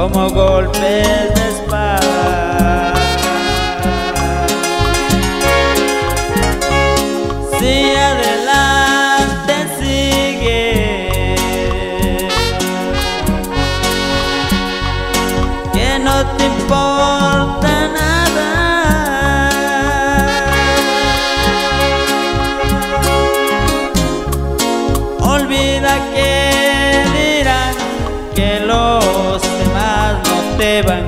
como golpes te van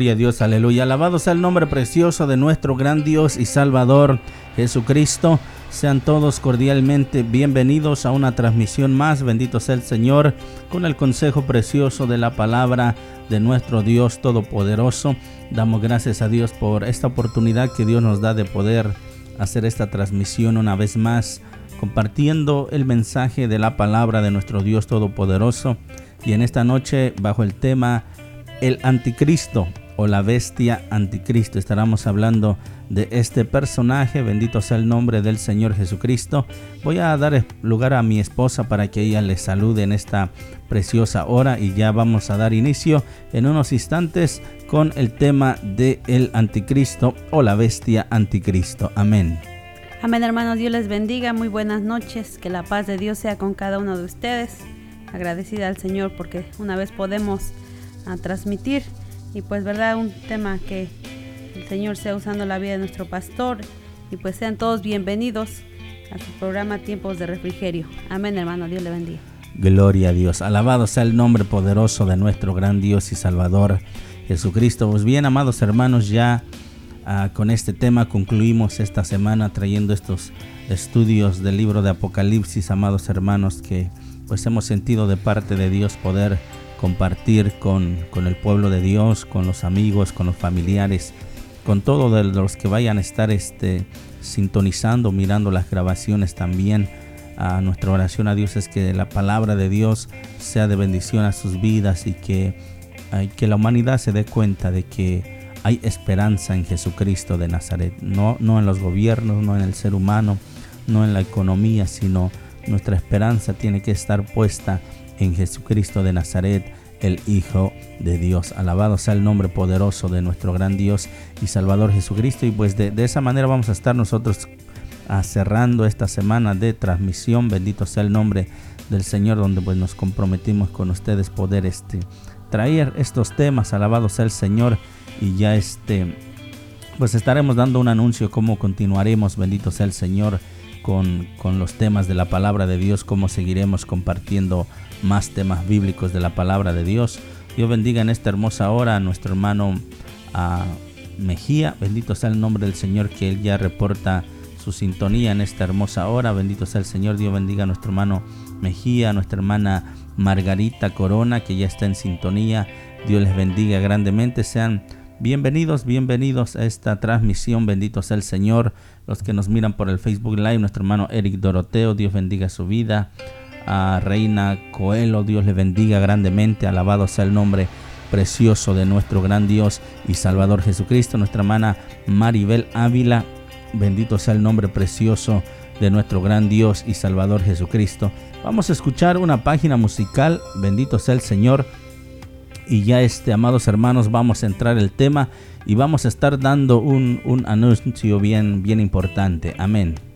Gloria a Dios, aleluya. Alabado sea el nombre precioso de nuestro gran Dios y Salvador Jesucristo. Sean todos cordialmente bienvenidos a una transmisión más. Bendito sea el Señor con el consejo precioso de la palabra de nuestro Dios Todopoderoso. Damos gracias a Dios por esta oportunidad que Dios nos da de poder hacer esta transmisión una vez más, compartiendo el mensaje de la palabra de nuestro Dios Todopoderoso. Y en esta noche, bajo el tema el anticristo o la bestia anticristo. Estaremos hablando de este personaje. Bendito sea el nombre del Señor Jesucristo. Voy a dar lugar a mi esposa para que ella le salude en esta preciosa hora y ya vamos a dar inicio en unos instantes con el tema de el anticristo o la bestia anticristo. Amén. Amén, hermanos. Dios les bendiga. Muy buenas noches. Que la paz de Dios sea con cada uno de ustedes. Agradecida al Señor porque una vez podemos a transmitir y pues verdad un tema que el Señor sea usando la vida de nuestro pastor y pues sean todos bienvenidos a su programa Tiempos de Refrigerio. Amén hermano, Dios le bendiga. Gloria a Dios. Alabado sea el nombre poderoso de nuestro gran Dios y Salvador Jesucristo. Pues bien, amados hermanos, ya ah, con este tema concluimos esta semana trayendo estos estudios del libro de Apocalipsis, amados hermanos, que pues hemos sentido de parte de Dios poder compartir con, con el pueblo de Dios, con los amigos, con los familiares, con todos los que vayan a estar este, sintonizando, mirando las grabaciones también. A nuestra oración a Dios es que la palabra de Dios sea de bendición a sus vidas y que, que la humanidad se dé cuenta de que hay esperanza en Jesucristo de Nazaret, no, no en los gobiernos, no en el ser humano, no en la economía, sino nuestra esperanza tiene que estar puesta en Jesucristo de Nazaret, el Hijo de Dios. Alabado sea el nombre poderoso de nuestro gran Dios y Salvador Jesucristo. Y pues de, esa manera vamos a estar nosotros cerrando esta semana de transmisión. Bendito sea el nombre del Señor, donde pues nos comprometimos con ustedes poder este, traer estos temas. Alabado sea el Señor. Y ya este, pues estaremos dando un anuncio cómo continuaremos. Bendito sea el Señor. Con, con, los temas de la palabra de Dios, cómo seguiremos compartiendo más temas bíblicos de la palabra de Dios. Dios bendiga en esta hermosa hora a nuestro hermano Mejía. Bendito sea el nombre del Señor que él ya reporta su sintonía en esta hermosa hora. Bendito sea el Señor. Dios bendiga a nuestro hermano Mejía, a nuestra hermana Margarita Corona, que ya está en sintonía. Dios les bendiga grandemente. Sean bienvenidos, bienvenidos a esta transmisión. Bendito sea el Señor. Los que nos miran por el Facebook Live, nuestro hermano Eric Doroteo, Dios bendiga su vida. A Reina Coelho, Dios le bendiga grandemente. Alabado sea el nombre precioso de nuestro gran Dios y Salvador Jesucristo. Nuestra hermana Maribel Ávila, Bendito sea el nombre precioso de nuestro gran Dios y Salvador Jesucristo. Vamos a escuchar una página musical, bendito sea el Señor. Y ya este, amados hermanos, vamos a entrar el tema y vamos a estar dando un, un anuncio bien, bien importante. Amén.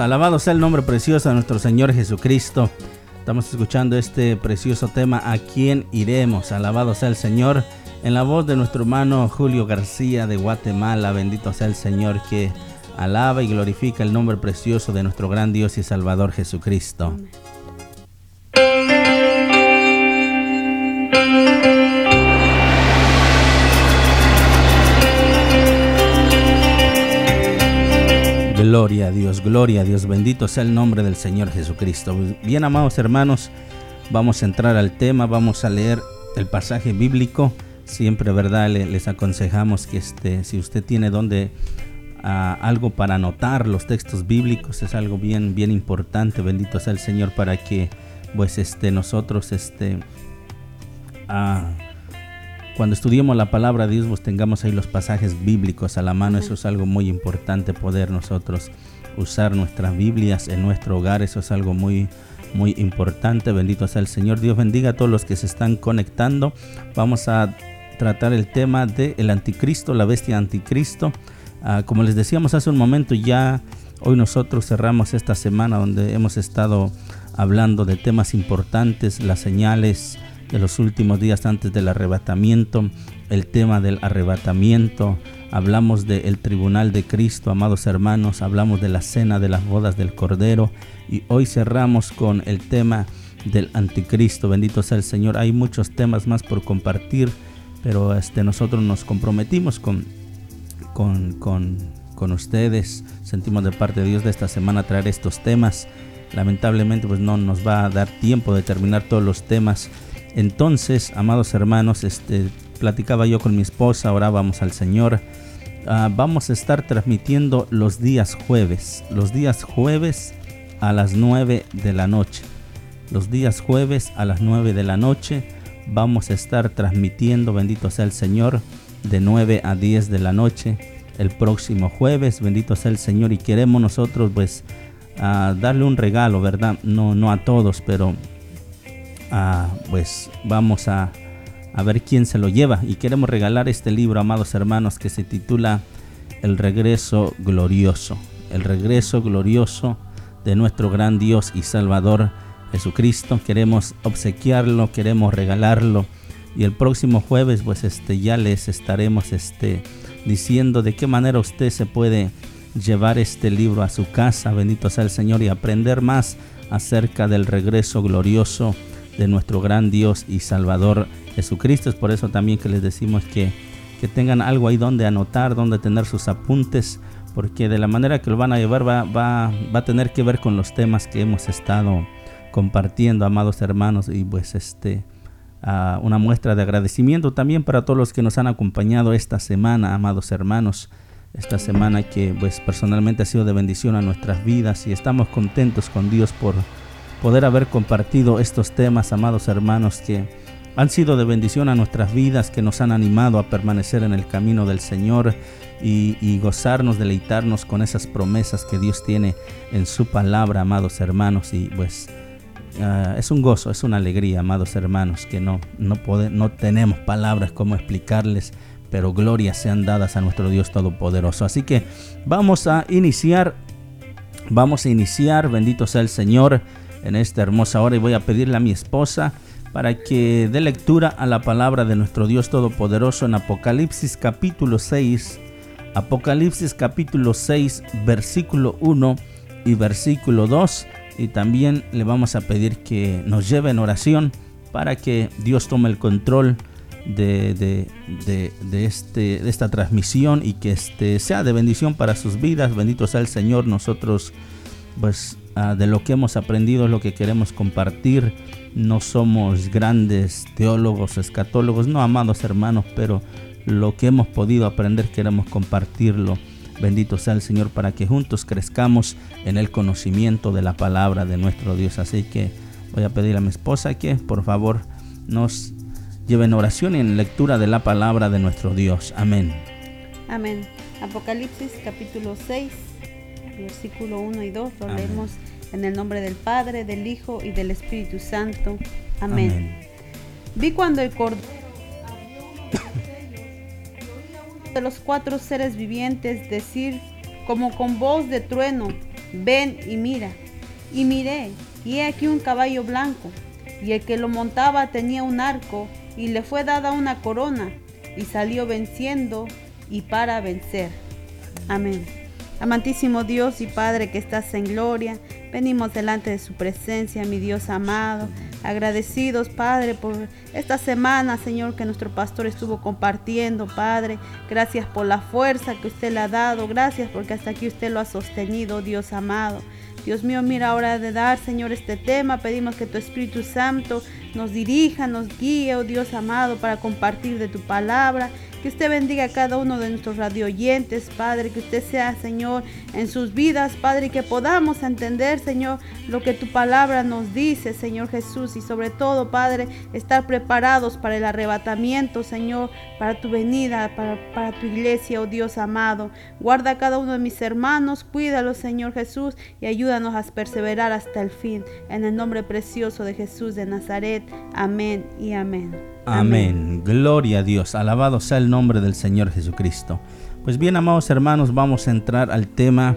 Alabado sea el nombre precioso de nuestro Señor Jesucristo. Estamos escuchando este precioso tema, ¿a quién iremos? Alabado sea el Señor. En la voz de nuestro hermano Julio García de Guatemala, bendito sea el Señor que alaba y glorifica el nombre precioso de nuestro gran Dios y Salvador Jesucristo. Gloria a Dios, gloria a Dios, bendito sea el nombre del Señor Jesucristo. Bien amados hermanos, vamos a entrar al tema, vamos a leer el pasaje bíblico. siempre, ¿verdad? les aconsejamos que este, si usted tiene donde ah, algo para anotar los textos bíblicos, es algo bien, bien importante, bendito sea el Señor, para que pues este, nosotros este, ah, cuando estudiemos la palabra de Dios, pues tengamos ahí los pasajes bíblicos a la mano. Eso es algo muy importante, poder nosotros usar nuestras Biblias en nuestro hogar. Eso es algo muy, muy importante. Bendito sea el Señor. Dios bendiga a todos los que se están conectando. Vamos a tratar el tema del el anticristo, la bestia anticristo. Ah, como les decíamos hace un momento, ya hoy nosotros cerramos esta semana donde hemos estado hablando de temas importantes, las señales de los últimos días antes del arrebatamiento, el tema del arrebatamiento, hablamos del tribunal de Cristo, amados hermanos, hablamos de la cena de las bodas del Cordero y hoy cerramos con el tema del anticristo, bendito sea el Señor. Hay muchos temas más por compartir, pero este, nosotros nos comprometimos con, con, con, con ustedes, sentimos de parte de Dios de esta semana traer estos temas. Lamentablemente pues no nos va a dar tiempo de terminar todos los temas entonces, amados hermanos, este, platicaba yo con mi esposa, orábamos al Señor. Ah, vamos a estar transmitiendo los días jueves, los días jueves a las 9 de la noche. Los días jueves a las 9 de la noche vamos a estar transmitiendo, bendito sea el Señor, de 9 a 10 de la noche. El próximo jueves, bendito sea el Señor, y queremos nosotros pues ah, darle un regalo, ¿verdad? No, no a todos, pero pues vamos a, a ver quién se lo lleva. Y queremos regalar este libro, amados hermanos, que se titula El regreso glorioso. El regreso glorioso de nuestro gran Dios y Salvador Jesucristo. Queremos obsequiarlo, queremos regalarlo. Y el próximo jueves, pues este, ya les estaremos este, diciendo de qué manera usted se puede llevar este libro a su casa. Bendito sea el Señor y aprender más acerca del regreso glorioso de nuestro gran Dios y Salvador Jesucristo. Es por eso también que les decimos que, que tengan algo ahí donde anotar, donde tener sus apuntes, porque de la manera que lo van a llevar va, va, va a tener que ver con los temas que hemos estado compartiendo, amados hermanos, y pues este... una muestra de agradecimiento también para todos los que nos han acompañado esta semana, amados hermanos esta semana que pues personalmente ha sido de bendición a nuestras vidas y estamos contentos con Dios por poder haber compartido estos temas, amados hermanos, que han sido de bendición a nuestras vidas, que nos han animado a permanecer en el camino del Señor y, gozarnos, deleitarnos con esas promesas que Dios tiene en su palabra, amados hermanos. Y pues ah, es un gozo, es una alegría, amados hermanos, que no, no, no tenemos palabras como explicarles, pero glorias sean dadas a nuestro Dios Todopoderoso. Así que vamos a iniciar, vamos a iniciar, bendito sea el Señor en esta hermosa hora y voy a pedirle a mi esposa para que dé lectura a la palabra de nuestro Dios Todopoderoso en Apocalipsis capítulo 6. Apocalipsis capítulo 6 versículo 1 y versículo 2. Y también le vamos a pedir que nos lleve en oración para que Dios tome el control de, de, este, de esta transmisión y que este sea de bendición para sus vidas. Bendito sea el Señor. Nosotros pues Ah, de lo que hemos aprendido es lo que queremos compartir. No somos grandes teólogos, escatólogos, no amados hermanos, pero lo que hemos podido aprender queremos compartirlo. Bendito sea el Señor para que juntos crezcamos en el conocimiento de la palabra de nuestro Dios. Así que voy a pedir a mi esposa que por favor nos lleve en oración y en lectura de la palabra de nuestro Dios. Amén. Amén. Apocalipsis capítulo 6 versículo 1 y 2, lo leemos en el nombre del Padre, del Hijo y del Espíritu Santo. Amén. Vi cuando el cordero de los cuatro seres vivientes decir como con voz de trueno, ven y mira. Y miré, y he aquí un caballo blanco, y el que lo montaba tenía un arco, y le fue dada una corona, y salió venciendo y para vencer. Amén. Amantísimo Dios y Padre que estás en gloria, venimos delante de su presencia, mi Dios amado, agradecidos, Padre, por esta semana, Señor, que nuestro pastor estuvo compartiendo, Padre. Gracias por la fuerza que usted le ha dado, gracias porque hasta aquí usted lo ha sostenido, Dios amado. Dios mío, mira ahora de dar, Señor, este tema. Pedimos que tu Espíritu Santo nos dirija, nos guíe, oh Dios amado, para compartir de tu palabra. Que usted bendiga a cada uno de nuestros radio oyentes, Padre. Que usted sea, Señor, en sus vidas, Padre. Y que podamos entender, Señor, lo que tu palabra nos dice, Señor Jesús. Y sobre todo, Padre, estar preparados para el arrebatamiento, Señor, para tu venida, para, para tu iglesia, oh Dios amado. Guarda a cada uno de mis hermanos, cuídalos, Señor Jesús, y ayúdanos a perseverar hasta el fin. En el nombre precioso de Jesús de Nazaret. Amén y amén. Amén. Gloria a Dios. Alabado sea el nombre del Señor Jesucristo. Pues bien, amados hermanos, vamos a entrar al tema,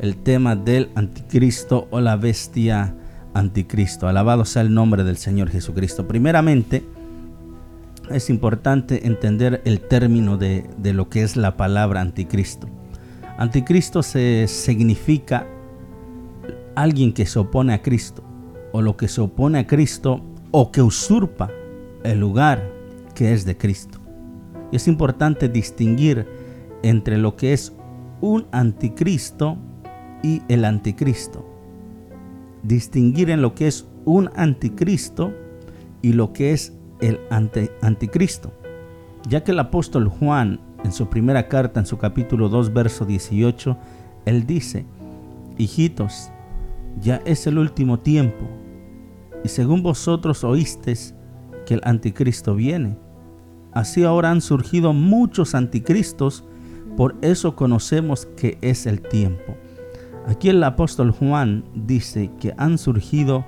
el tema del anticristo o la bestia anticristo. Alabado sea el nombre del Señor Jesucristo. Primeramente, es importante entender el término de, de lo que es la palabra anticristo. Anticristo se significa alguien que se opone a Cristo, o lo que se opone a Cristo, o que usurpa el lugar que es de Cristo. Es importante distinguir entre lo que es un anticristo y el anticristo. Distinguir en lo que es un anticristo y lo que es el anticristo. Ya que el apóstol Juan en su primera carta, en su capítulo 2, verso 18, él dice, hijitos, ya es el último tiempo, y según vosotros oísteis que el anticristo viene. Así ahora han surgido muchos anticristos, por eso conocemos que es el tiempo. Aquí el apóstol Juan dice que han surgido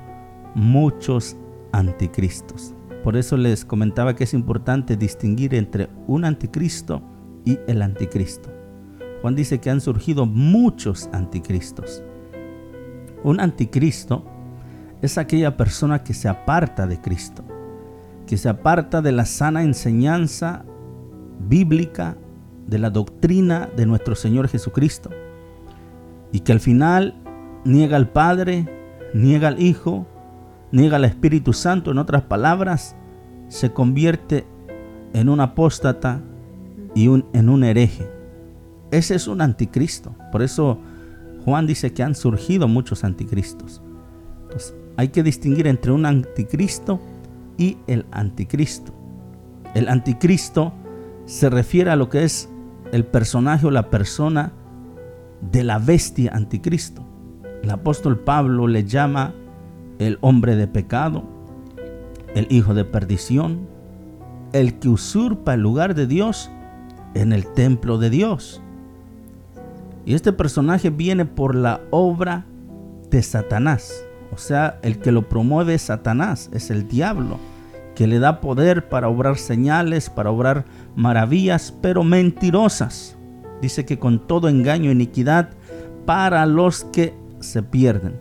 muchos anticristos. Por eso les comentaba que es importante distinguir entre un anticristo y el anticristo. Juan dice que han surgido muchos anticristos. Un anticristo es aquella persona que se aparta de Cristo que se aparta de la sana enseñanza bíblica, de la doctrina de nuestro Señor Jesucristo, y que al final niega al Padre, niega al Hijo, niega al Espíritu Santo, en otras palabras, se convierte en un apóstata y en un hereje. Ese es un anticristo. Por eso Juan dice que han surgido muchos anticristos. Entonces, hay que distinguir entre un anticristo y el anticristo. El anticristo se refiere a lo que es el personaje o la persona de la bestia anticristo. El apóstol Pablo le llama el hombre de pecado, el hijo de perdición, el que usurpa el lugar de Dios en el templo de Dios. Y este personaje viene por la obra de Satanás. O sea, el que lo promueve es Satanás, es el diablo, que le da poder para obrar señales, para obrar maravillas, pero mentirosas. Dice que con todo engaño e iniquidad para los que se pierden.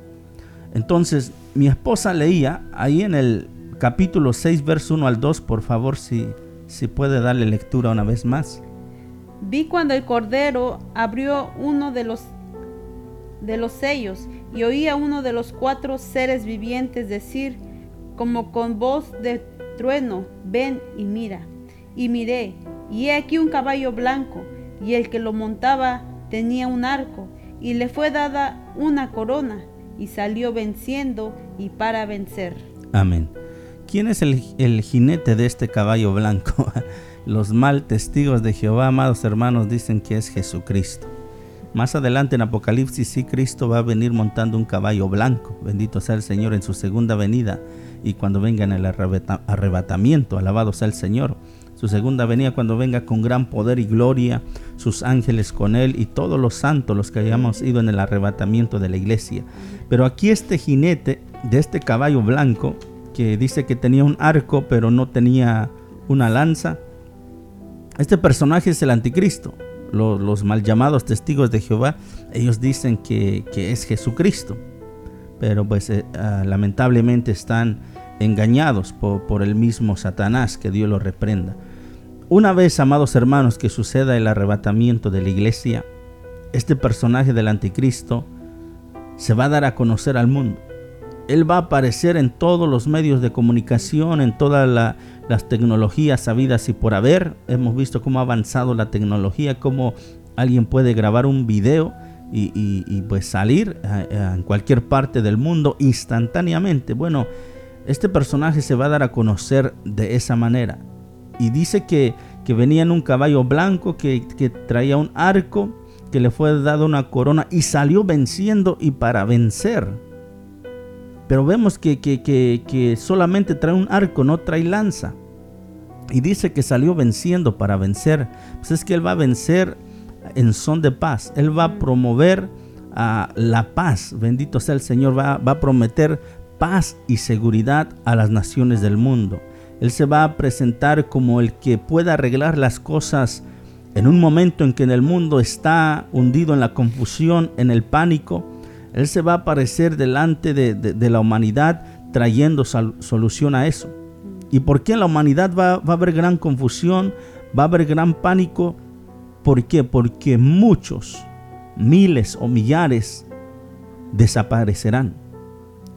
Entonces, mi esposa leía ahí en el capítulo 6, verso 1 al 2, por favor, si, si puede darle lectura una vez más. Vi cuando el Cordero abrió uno de los de los sellos y oí a uno de los cuatro seres vivientes decir, como con voz de trueno, ven y mira. Y miré, y he aquí un caballo blanco, y el que lo montaba tenía un arco, y le fue dada una corona, y salió venciendo y para vencer. Amén. ¿Quién es el, el jinete de este caballo blanco? Los mal testigos de Jehová, amados hermanos, dicen que es Jesucristo. Más adelante en Apocalipsis sí Cristo va a venir montando un caballo blanco. Bendito sea el Señor en su segunda venida y cuando venga en el arrebatamiento. Alabado sea el Señor. Su segunda venida cuando venga con gran poder y gloria, sus ángeles con él y todos los santos los que hayamos ido en el arrebatamiento de la iglesia. Pero aquí este jinete de este caballo blanco que dice que tenía un arco pero no tenía una lanza. Este personaje es el anticristo los, mal llamados testigos de Jehová, ellos dicen que, es Jesucristo, pero pues eh, ah, lamentablemente están engañados por, por, el mismo Satanás, que Dios los reprenda. Una vez, amados hermanos, que suceda el arrebatamiento de la iglesia, este personaje del anticristo se va a dar a conocer al mundo. Él va a aparecer en todos los medios de comunicación, en todas las tecnologías sabidas y por haber. Hemos visto cómo ha avanzado la tecnología, cómo alguien puede grabar un video y, pues salir en cualquier parte del mundo instantáneamente. Bueno, este personaje se va a dar a conocer de esa manera. Y dice que, que venía en un caballo blanco, que, traía un arco, que le fue dado una corona y salió venciendo y para vencer. Pero vemos que, que, solamente trae un arco, no trae lanza. Y dice que salió venciendo para vencer. Pues es que él va a vencer en son de paz. Él va a promover a la paz. Bendito sea el Señor. Va, va a prometer paz y seguridad a las naciones del mundo. Él se va a presentar como el que pueda arreglar las cosas en un momento en que en el mundo está hundido en la confusión, en el pánico. Él se va a aparecer delante de, la humanidad trayendo solución a eso. ¿Y por qué la humanidad va, a haber gran confusión? Va a haber gran pánico. ¿Por qué? Porque muchos, miles o millares desaparecerán.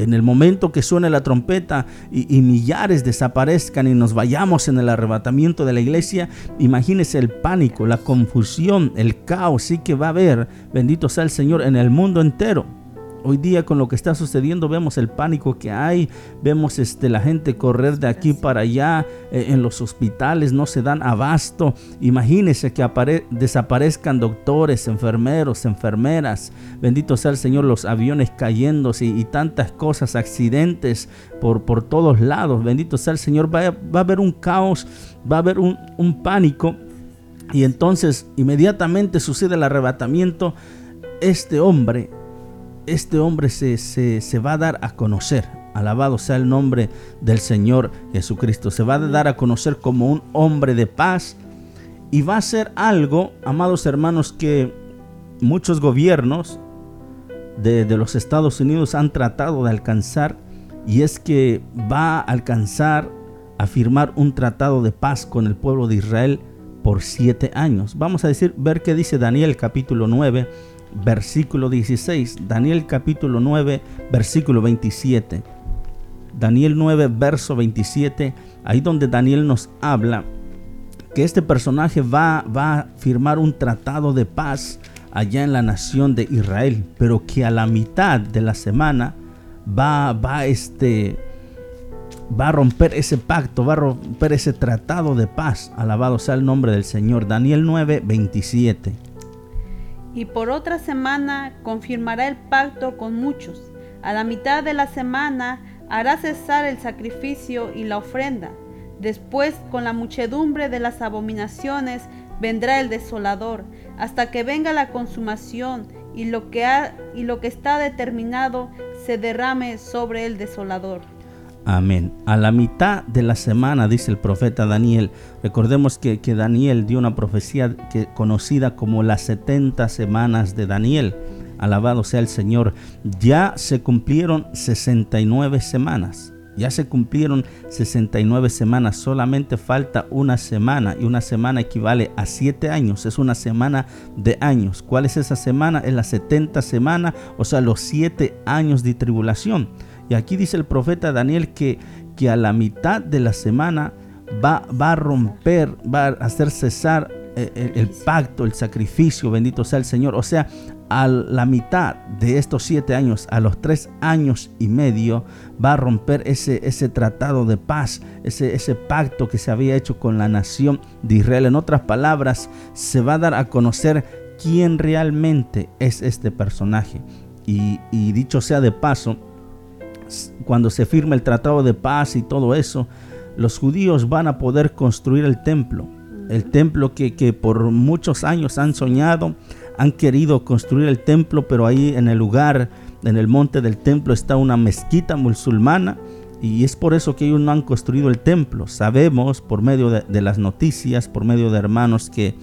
En el momento que suene la trompeta y, millares desaparezcan y nos vayamos en el arrebatamiento de la iglesia, imagínese el pánico, la confusión, el caos sí que va a haber, bendito sea el Señor, en el mundo entero. Hoy día con lo que está sucediendo vemos el pánico que hay, vemos este, la gente correr de aquí para allá, eh, en los hospitales no se dan abasto. Imagínense que desaparezcan doctores, enfermeros, enfermeras. Bendito sea el Señor, los aviones cayéndose y, tantas cosas, accidentes por, por todos lados. Bendito sea el Señor, va, a haber un caos, va a haber un, un pánico. Y entonces inmediatamente sucede el arrebatamiento. Este hombre este hombre se, se, va a dar a conocer. Alabado sea el nombre del Señor Jesucristo. Se va a dar a conocer como un hombre de paz. Y va a ser algo, amados hermanos, que muchos gobiernos de, de los Estados Unidos han tratado de alcanzar. Y es que va a alcanzar a firmar un tratado de paz con el pueblo de Israel por siete años. Vamos a decir, ver qué dice Daniel capítulo 9, versículo 16. Daniel capítulo 9, versículo 27. Daniel 9, verso 27. Ahí donde Daniel nos habla que este personaje va, va a firmar un tratado de paz allá en la nación de Israel, pero que a la mitad de la semana va, va, este, va a romper ese pacto, va a romper ese tratado de paz. Alabado sea el nombre del Señor. Daniel 9, 27 y por otra semana confirmará el pacto con muchos. A la mitad de la semana hará cesar el sacrificio y la ofrenda. Después, con la muchedumbre de las abominaciones, vendrá el desolador, hasta que venga la consumación y lo que, ha, y lo que está determinado se derrame sobre el desolador. Amén. A la mitad de la semana, dice el profeta Daniel, recordemos que, Daniel dio una profecía que, conocida como las 70 semanas de Daniel. Alabado sea el Señor. Ya se cumplieron 69 semanas. Ya se cumplieron 69 semanas, solamente falta una semana y una semana equivale a 7 años, es una semana de años. ¿Cuál es esa semana? Es la 70 semana, o sea, los 7 años de tribulación. Y aquí dice el profeta Daniel que, que a la mitad de la semana va, va a romper, va a hacer cesar eh, el, pacto, el sacrificio, bendito sea el Señor. O sea, a la mitad de estos siete años, a los tres años y medio, va a romper ese, ese tratado de paz, ese, ese pacto que se había hecho con la nación de Israel. En otras palabras, se va a dar a conocer quién realmente es este personaje. Y, y dicho sea de paso, cuando se firma el tratado de paz y todo eso, los judíos van a poder construir el templo. El templo que, que por muchos años han soñado, han querido construir el templo, pero ahí en el lugar, en el monte del templo está una mezquita musulmana y es por eso que ellos no han construido el templo. Sabemos por medio de, las noticias, por medio de hermanos que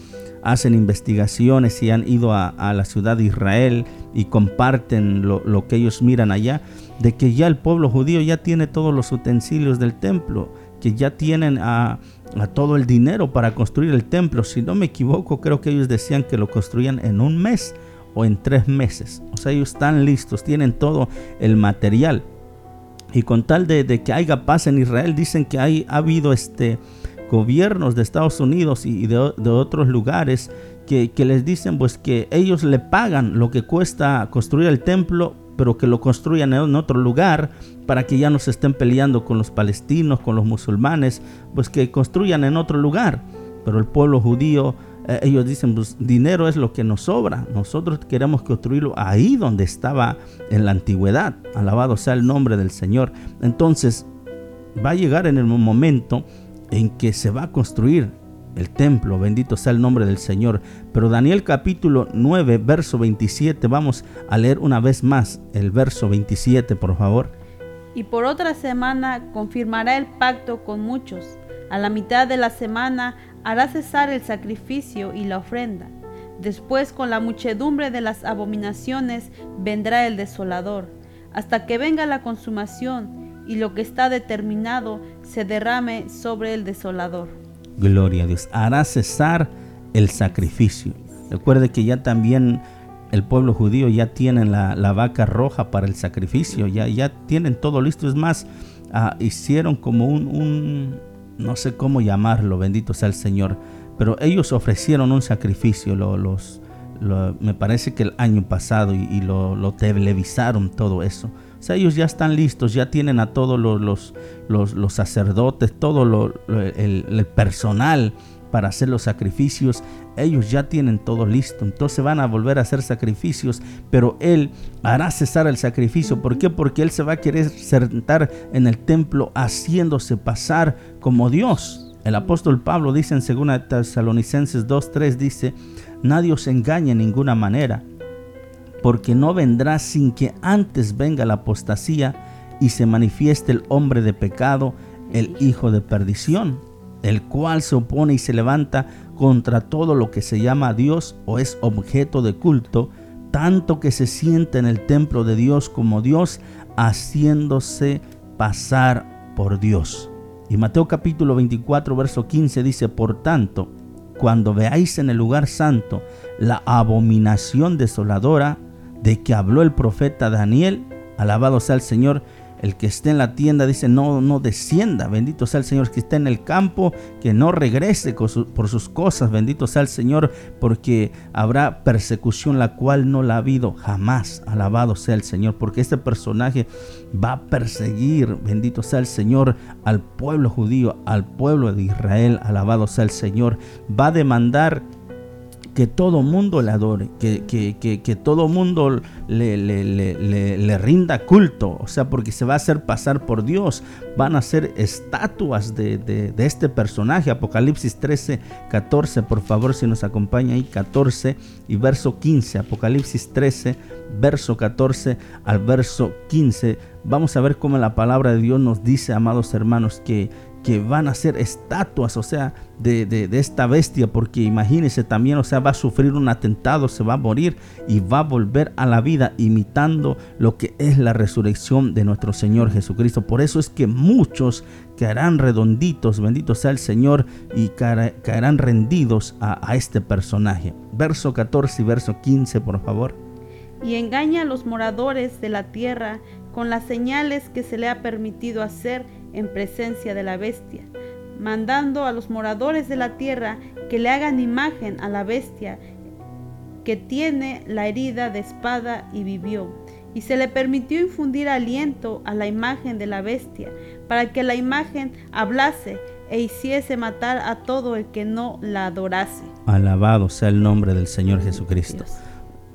hacen investigaciones y han ido a, la ciudad de Israel y comparten lo, lo, que ellos miran allá, de que ya el pueblo judío ya tiene todos los utensilios del templo, que ya tienen a, todo el dinero para construir el templo. Si no me equivoco, creo que ellos decían que lo construían en un mes o en tres meses. O sea, ellos están listos, tienen todo el material. Y con tal de, que haya paz en Israel, dicen que hay, ha habido este, gobiernos de Estados Unidos y de, de otros lugares que, les dicen pues que ellos le pagan lo que cuesta construir el templo, pero que lo construyan en otro lugar para que ya no se estén peleando con los palestinos, con los musulmanes, pues que construyan en otro lugar. Pero el pueblo judío, eh, ellos dicen, pues dinero es lo que nos sobra, nosotros queremos construirlo ahí donde estaba en la antigüedad. Alabado sea el nombre del Señor. Entonces, va a llegar en el momento en que se va a construir el templo, bendito sea el nombre del Señor. Pero Daniel capítulo 9, verso 27, vamos a leer una vez más el verso 27, por favor. Y por otra semana confirmará el pacto con muchos. A la mitad de la semana hará cesar el sacrificio y la ofrenda. Después con la muchedumbre de las abominaciones vendrá el desolador, hasta que venga la consumación y lo que está determinado se derrame sobre el desolador. Gloria a Dios. Hará cesar el sacrificio. Recuerde que ya también el pueblo judío ya tiene la, vaca roja para el sacrificio, ya, ya tienen todo listo. Es más, ah, hicieron como un, no sé cómo llamarlo, bendito sea el Señor, pero ellos ofrecieron un sacrificio, los, me parece que el año pasado y, lo, lo, televisaron todo eso. Ellos ya están listos, ya tienen a todos los, los, sacerdotes, todo el, el, personal para hacer los sacrificios. Ellos ya tienen todo listo. Entonces van a volver a hacer sacrificios, pero Él hará cesar el sacrificio. ¿Por qué? Porque Él se va a querer sentar en el templo haciéndose pasar como Dios. El apóstol Pablo dice en 2 Tesalonicenses 2.3, dice, nadie os engañe en ninguna manera porque no vendrá sin que antes venga la apostasía y se manifieste el hombre de pecado, el hijo de perdición, el cual se opone y se levanta contra todo lo que se llama Dios o es objeto de culto, tanto que se siente en el templo de Dios como Dios, haciéndose pasar por Dios. Y Mateo capítulo 24, verso 15 dice, por tanto, cuando veáis en el lugar santo la abominación desoladora, de que habló el profeta Daniel, alabado sea el Señor, el que esté en la tienda dice, no, no descienda, bendito sea el Señor, que esté en el campo, que no regrese por sus cosas, bendito sea el Señor, porque habrá persecución la cual no la ha habido jamás, alabado sea el Señor, porque este personaje va a perseguir, bendito sea el Señor, al pueblo judío, al pueblo de Israel, alabado sea el Señor, va a demandar que todo mundo le adore, que, que, que, que todo mundo le, le, le, le, rinda culto, o sea, porque se va a hacer pasar por Dios, van a ser estatuas de, de, de, este personaje, Apocalipsis 13, 14, por favor, si nos acompaña ahí, 14 y verso 15, Apocalipsis 13, verso 14 al verso 15, vamos a ver cómo la palabra de Dios nos dice, amados hermanos, que que van a ser estatuas, o sea, de, de, esta bestia, porque imagínense también, o sea, va a sufrir un atentado, se va a morir y va a volver a la vida imitando lo que es la resurrección de nuestro Señor Jesucristo. Por eso es que muchos caerán redonditos, bendito sea el Señor, y caerán rendidos a, a este personaje. Verso 14 y verso 15, por favor. Y engaña a los moradores de la tierra con las señales que se le ha permitido hacer en presencia de la bestia, mandando a los moradores de la tierra que le hagan imagen a la bestia que tiene la herida de espada y vivió. Y se le permitió infundir aliento a la imagen de la bestia, para que la imagen hablase e hiciese matar a todo el que no la adorase. Alabado sea el nombre del Señor Jesucristo.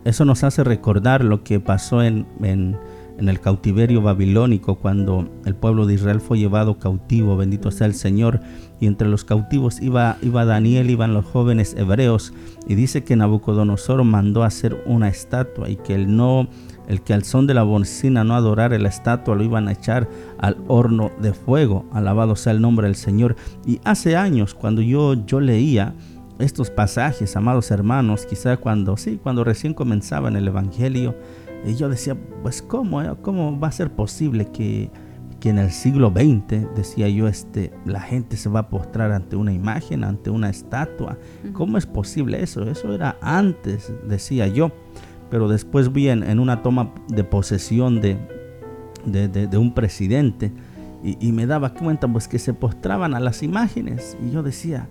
Eso nos hace recordar lo que pasó en, en en el cautiverio babilónico cuando el pueblo de Israel fue llevado cautivo, bendito sea el Señor, y entre los cautivos iba, iba Daniel, iban los jóvenes hebreos, y dice que Nabucodonosor mandó hacer una estatua y que el no el que al son de la bocina no adorara la estatua lo iban a echar al horno de fuego. Alabado sea el nombre del Señor. Y hace años cuando yo, yo leía estos pasajes, amados hermanos, quizá cuando sí, cuando recién comenzaba en el evangelio, y yo decía, pues ¿cómo, eh? cómo va a ser posible que, que, en el siglo XX, decía yo, este, la gente se va a postrar ante una imagen, ante una estatua? ¿Cómo es posible eso? Eso era antes, decía yo. Pero después vi en, una toma de posesión de, de, de, un presidente y, y, me daba cuenta pues que se postraban a las imágenes. Y yo decía,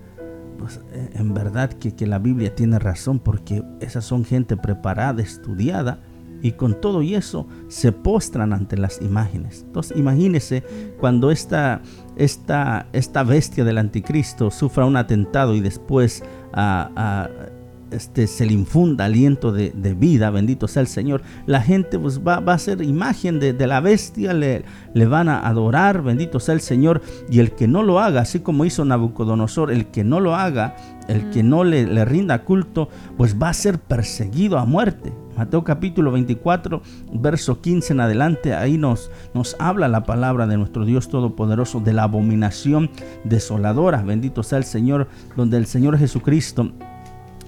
pues, eh, en verdad que, que la Biblia tiene razón porque esas son gente preparada, estudiada y con todo y eso se postran ante las imágenes. Entonces imagínese cuando esta, esta, esta bestia del anticristo sufra un atentado y después a, a este, se le infunda aliento de, vida, bendito sea el Señor, la gente pues, va, a ser imagen de, la bestia, le, le, van a adorar, bendito sea el Señor, y el que no lo haga, así como hizo Nabucodonosor, el que no lo haga, el que no le, le rinda culto, pues va a ser perseguido a muerte. Mateo capítulo 24, verso 15 en adelante, ahí nos, nos habla la palabra de nuestro Dios Todopoderoso de la abominación desoladora. Bendito sea el Señor, donde el Señor Jesucristo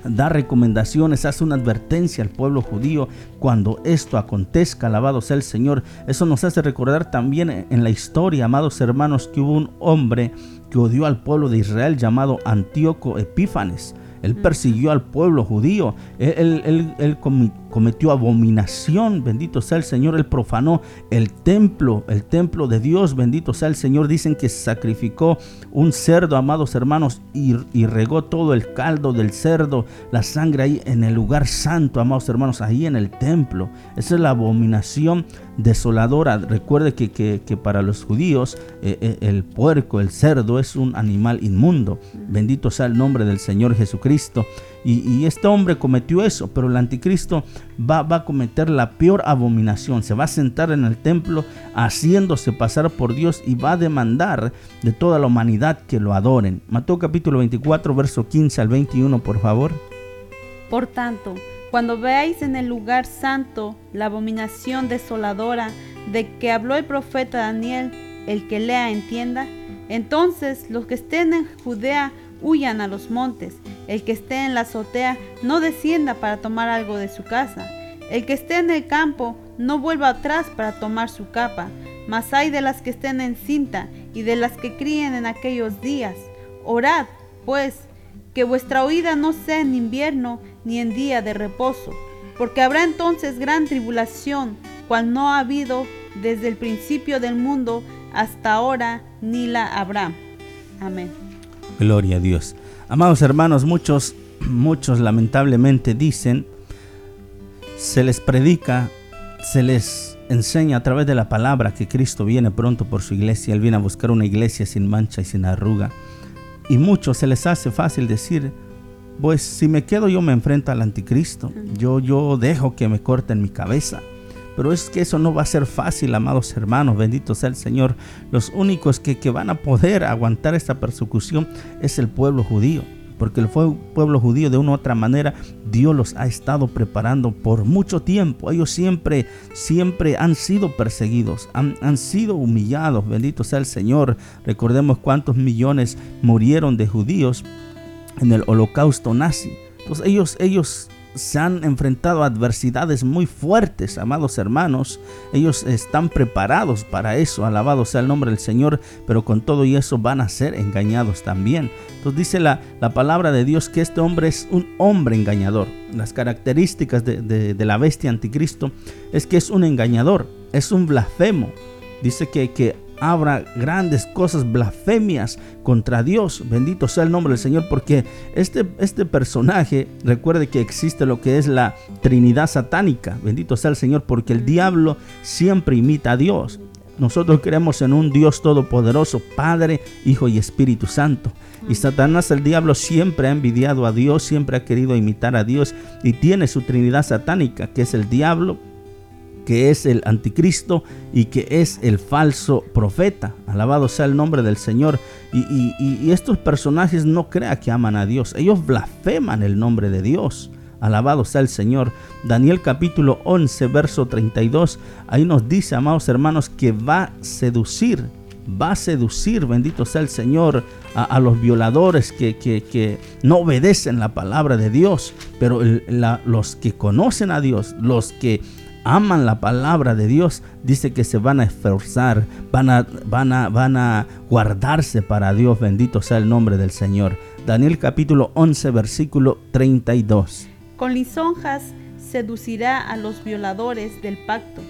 da recomendaciones, hace una advertencia al pueblo judío cuando esto acontezca, alabado sea el Señor. Eso nos hace recordar también en la historia, amados hermanos, que hubo un hombre que odió al pueblo de Israel llamado Antíoco Epífanes. Él persiguió al pueblo judío. Él, él, él, cometió abominación. Bendito sea el Señor. Él profanó el templo, el templo de Dios. Bendito sea el Señor. Dicen que sacrificó un cerdo, amados hermanos, y, regó todo el caldo del cerdo, la sangre ahí en el lugar santo, amados hermanos, ahí en el templo. Esa es la abominación desoladora. Recuerde que, que, para los judíos eh, eh, el puerco, el cerdo es un animal inmundo. Bendito sea el nombre del Señor Jesucristo. Y, este hombre cometió eso, pero el anticristo va, va, a cometer la peor abominación. Se va a sentar en el templo haciéndose pasar por Dios y va a demandar de toda la humanidad que lo adoren. Mateo capítulo 24, verso 15 al 21, por favor. Por tanto, cuando veáis en el lugar santo la abominación desoladora de que habló el profeta Daniel, el que lea entienda, entonces los que estén en Judea huyan a los montes, el que esté en la azotea no descienda para tomar algo de su casa, el que esté en el campo no vuelva atrás para tomar su capa, mas hay de las que estén en cinta y de las que críen en aquellos días. Orad, pues, que vuestra oída no sea en invierno ni en día de reposo, porque habrá entonces gran tribulación, cual no ha habido desde el principio del mundo hasta ahora, ni la habrá. Amén. Gloria a Dios. Amados hermanos, muchos, muchos lamentablemente dicen, se les predica, se les enseña a través de la palabra que Cristo viene pronto por su iglesia. Él viene a buscar una iglesia sin mancha y sin arruga. Y muchos se les hace fácil decir, pues si me quedo yo me enfrento al anticristo, yo, yo dejo que me corten mi cabeza. Pero es que eso no va a ser fácil, amados hermanos, bendito sea el Señor. Los únicos que, que van a poder aguantar esta persecución es el pueblo judío porque el pueblo judío de una u otra manera Dios los ha estado preparando por mucho tiempo. Ellos siempre, siempre han sido perseguidos, han, han sido humillados. Bendito sea el Señor. Recordemos cuántos millones murieron de judíos en el holocausto nazi. Entonces ellos, ellos se han enfrentado a adversidades muy fuertes, amados hermanos. Ellos están preparados para eso, alabado sea el nombre del Señor, pero con todo y eso van a ser engañados también. Entonces dice la, la palabra de Dios que este hombre es un hombre engañador. Las características de, de la bestia anticristo es que es un engañador, es un blasfemo. Dice que, que habrá grandes cosas, blasfemias contra Dios. Bendito sea el nombre del Señor, porque este, este personaje, recuerde que existe lo que es la Trinidad satánica. Bendito sea el Señor, porque el diablo siempre imita a Dios. Nosotros creemos en un Dios todopoderoso, Padre, Hijo y Espíritu Santo. Y Satanás, el diablo, siempre ha envidiado a Dios, siempre ha querido imitar a Dios y tiene su Trinidad satánica, que es el diablo, que es el anticristo y que es el falso profeta. Alabado sea el nombre del Señor. Y, estos personajes no crean que aman a Dios, ellos blasfeman el nombre de Dios. Alabado sea el Señor. Daniel capítulo 11, verso 32. Ahí nos dice, amados hermanos, que va a seducir, va a seducir, bendito sea el Señor, a, los violadores que, que, no obedecen la palabra de Dios. Pero los que conocen a Dios, los que aman la palabra de Dios, dice que se van a esforzar, van a, van a, van a guardarse para Dios. Bendito sea el nombre del Señor. Daniel capítulo 11, versículo 32. Con lisonjas seducirá a los violadores del pacto,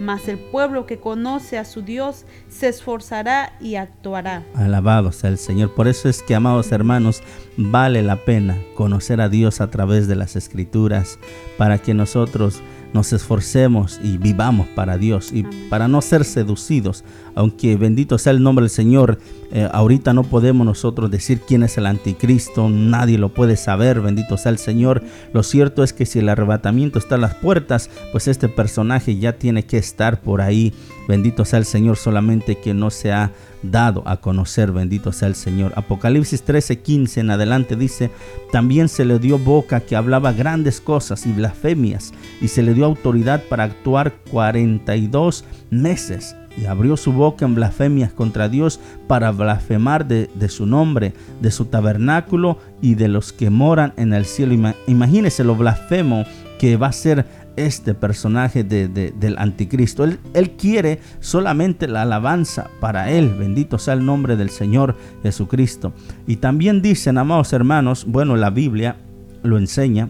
mas el pueblo que conoce a su Dios se esforzará y actuará. Alabado sea el Señor. Por eso es que, amados hermanos, vale la pena conocer a Dios a través de las escrituras, para que nosotros nos esforcemos y vivamos para Dios y para no ser seducidos. Aunque bendito sea el nombre del Señor, eh, ahorita no podemos nosotros decir quién es el anticristo, nadie lo puede saber, bendito sea el Señor. Lo cierto es que si el arrebatamiento está a las puertas, pues este personaje ya tiene que estar por ahí. Bendito sea el Señor, solamente que no se ha dado a conocer, bendito sea el Señor. Apocalipsis 13:15 en adelante dice, también se le dio boca que hablaba grandes cosas y blasfemias, y se le dio autoridad para actuar 42 meses. Y abrió su boca en blasfemias contra Dios para blasfemar de, su nombre, de su tabernáculo y de los que moran en el cielo. Imagínese lo blasfemo que va a ser este personaje del anticristo. Él, él, quiere solamente la alabanza para él. Bendito sea el nombre del Señor Jesucristo. Y también dicen, amados hermanos, bueno, la Biblia lo enseña.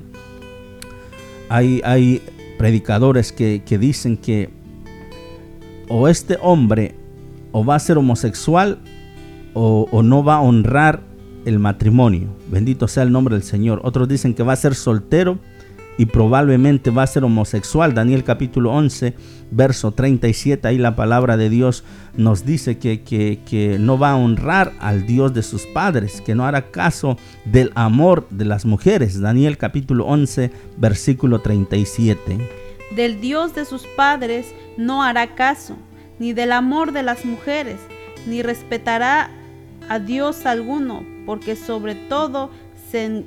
Hay, hay predicadores que, dicen que o este hombre o va a ser homosexual o, no va a honrar el matrimonio. Bendito sea el nombre del Señor. Otros dicen que va a ser soltero y probablemente va a ser homosexual. Daniel capítulo 11, verso 37, ahí la palabra de Dios nos dice que, que, no va a honrar al Dios de sus padres, que no hará caso del amor de las mujeres. Daniel capítulo 11, versículo 37. Del Dios de sus padres no hará caso, ni del amor de las mujeres, ni respetará a Dios alguno, porque sobre todo se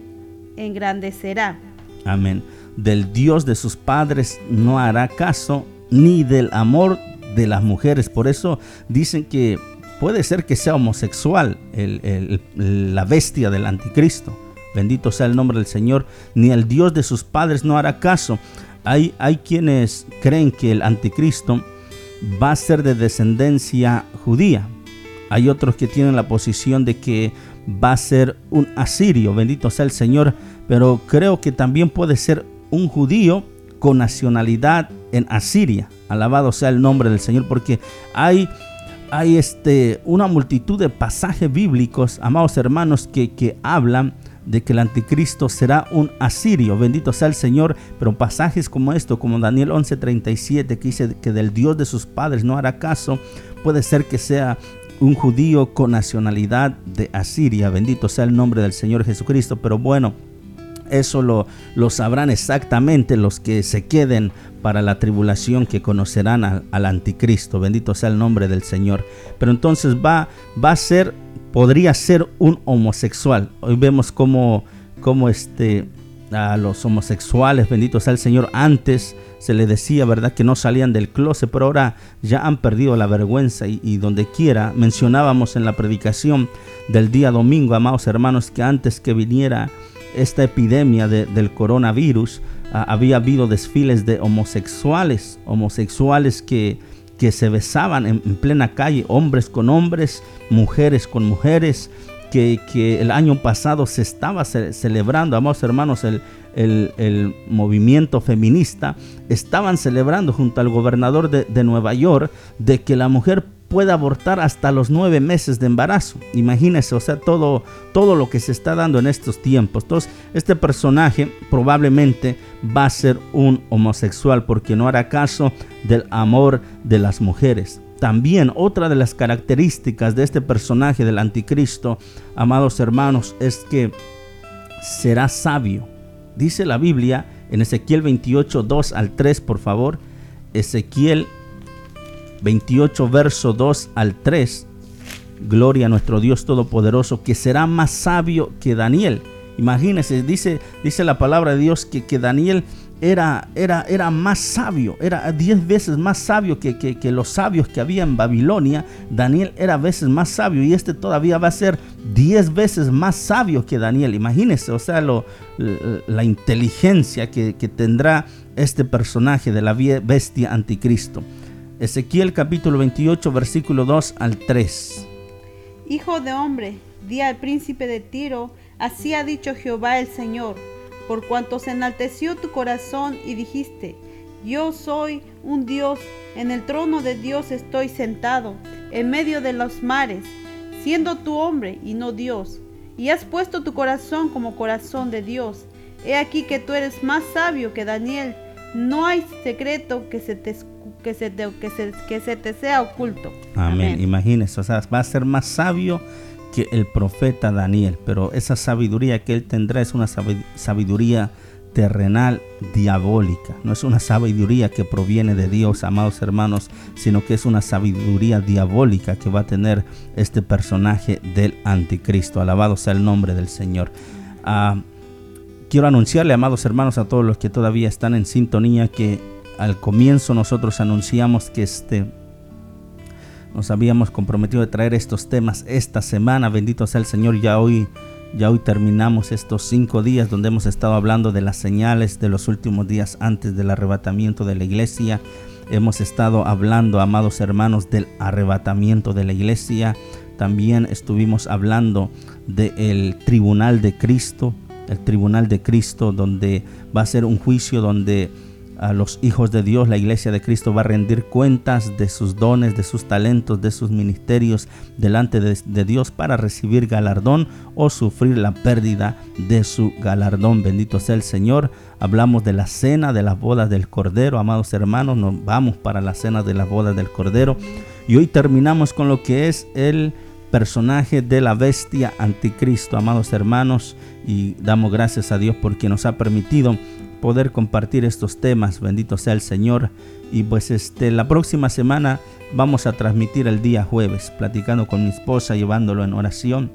engrandecerá. Amén del Dios de sus padres no hará caso, ni del amor de las mujeres. Por eso dicen que puede ser que sea homosexual la bestia del anticristo. Bendito sea el nombre del Señor. Ni el Dios de sus padres no hará caso. Hay, hay quienes creen que el anticristo va a ser de descendencia judía. Hay otros que tienen la posición de que va a ser un asirio. Bendito sea el Señor. Pero creo que también puede ser un judío con nacionalidad en Asiria. Alabado sea el nombre del Señor, porque hay, hay este, una multitud de pasajes bíblicos, amados hermanos, que, que hablan de que el anticristo será un asirio, bendito sea el Señor, pero pasajes como esto, como Daniel 11:37, que dice que del Dios de sus padres no hará caso, puede ser que sea un judío con nacionalidad de Asiria, bendito sea el nombre del Señor Jesucristo, pero bueno, eso lo, lo, sabrán exactamente los que se queden para la tribulación que conocerán al, anticristo. Bendito sea el nombre del Señor. Pero entonces va, va a ser, podría ser un homosexual. Hoy vemos cómo, cómo este, a los homosexuales, bendito sea el Señor, antes se le decía, ¿verdad?, que no salían del closet, pero ahora ya han perdido la vergüenza y, y donde quiera, mencionábamos en la predicación del día domingo, amados hermanos, que antes que viniera esta epidemia del coronavirus, ah, había habido desfiles de homosexuales, homosexuales que, que se besaban en, plena calle, hombres con hombres, mujeres con mujeres, que, que el año pasado se estaba celebrando, amados hermanos, el, el, movimiento feminista, estaban celebrando junto al gobernador de, de Nueva York de que la mujer puede abortar hasta los nueve meses de embarazo. Imagínese, o sea, todo, todo lo que se está dando en estos tiempos. Entonces, este personaje probablemente va a ser un homosexual porque no hará caso del amor de las mujeres. También otra de las características de este personaje del anticristo, amados hermanos, es que será sabio. Dice la Biblia en Ezequiel 28, 2 al 3, por favor. Ezequiel 28, verso 2 al 3. Gloria a nuestro Dios Todopoderoso, que será más sabio que Daniel. Imagínense, dice, dice la palabra de Dios que, que Daniel era, era, era, más sabio, era diez veces más sabio que, que, los sabios que había en Babilonia. Daniel era veces más sabio y este todavía va a ser diez veces más sabio que Daniel. Imagínense, o sea, la inteligencia que, que tendrá este personaje de la bestia anticristo. Ezequiel capítulo 28, versículo 2 al 3. Hijo de hombre, di al príncipe de Tiro, así ha dicho Jehová el Señor, por cuanto se enalteció tu corazón y dijiste, Yo soy un Dios, en el trono de Dios estoy sentado, en medio de los mares, siendo tu hombre y no Dios. Y has puesto tu corazón como corazón de Dios. He aquí que tú eres más sabio que Daniel. No hay secreto que se te, que se te, que se, que se te sea oculto. Amén. Imagínese, o sea, va a ser más sabio que el profeta Daniel, pero esa sabiduría que él tendrá es una sabiduría terrenal diabólica. No es una sabiduría que proviene de Dios, amados hermanos, sino que es una sabiduría diabólica que va a tener este personaje del anticristo. Alabado sea el nombre del Señor. Ah, quiero anunciarle, amados hermanos, a todos los que todavía están en sintonía, que al comienzo nosotros anunciamos que este nos habíamos comprometido de traer estos temas esta semana. Bendito sea el Señor. Ya hoy, ya hoy terminamos estos cinco días donde hemos estado hablando de las señales de los últimos días antes del arrebatamiento de la iglesia. Hemos estado hablando, amados hermanos, del arrebatamiento de la iglesia. También estuvimos hablando del tribunal de Cristo, el tribunal de Cristo, donde va a ser un juicio donde a los hijos de Dios, la iglesia de Cristo va a rendir cuentas de sus dones, de sus talentos, de sus ministerios delante de, Dios para recibir galardón o sufrir la pérdida de su galardón. Bendito sea el Señor. Hablamos de la cena de las bodas del Cordero, amados hermanos, nos vamos para la cena de las bodas del Cordero. Y hoy terminamos con lo que es el personaje de la bestia anticristo, amados hermanos, y damos gracias a Dios porque nos ha permitido poder compartir estos temas. Bendito sea el Señor. Y pues este la próxima semana vamos a transmitir el día jueves, platicando con mi esposa, llevándolo en oración.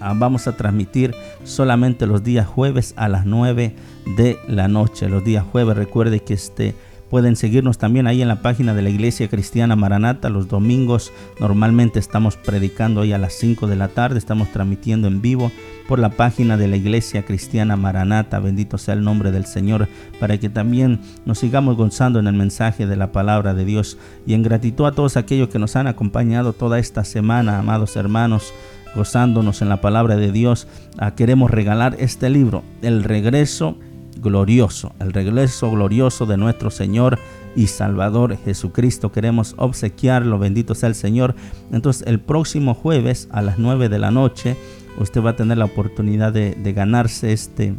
Ah, vamos a transmitir solamente los días jueves a las 9 de la noche. Los días jueves, recuerde que este Pueden seguirnos también ahí en la página de la Iglesia Cristiana Maranata. Los domingos normalmente estamos predicando ahí a las 5 de la tarde. Estamos transmitiendo en vivo por la página de la Iglesia Cristiana Maranata. Bendito sea el nombre del Señor para que también nos sigamos gozando en el mensaje de la palabra de Dios. Y en gratitud a todos aquellos que nos han acompañado toda esta semana, amados hermanos gozándonos en la palabra de Dios, ah, queremos regalar este libro, El regreso glorioso, el regreso glorioso de nuestro Señor y Salvador Jesucristo. Queremos obsequiarlo, bendito sea el Señor. Entonces el próximo jueves a las 9 de la noche usted va a tener la oportunidad de, ganarse este,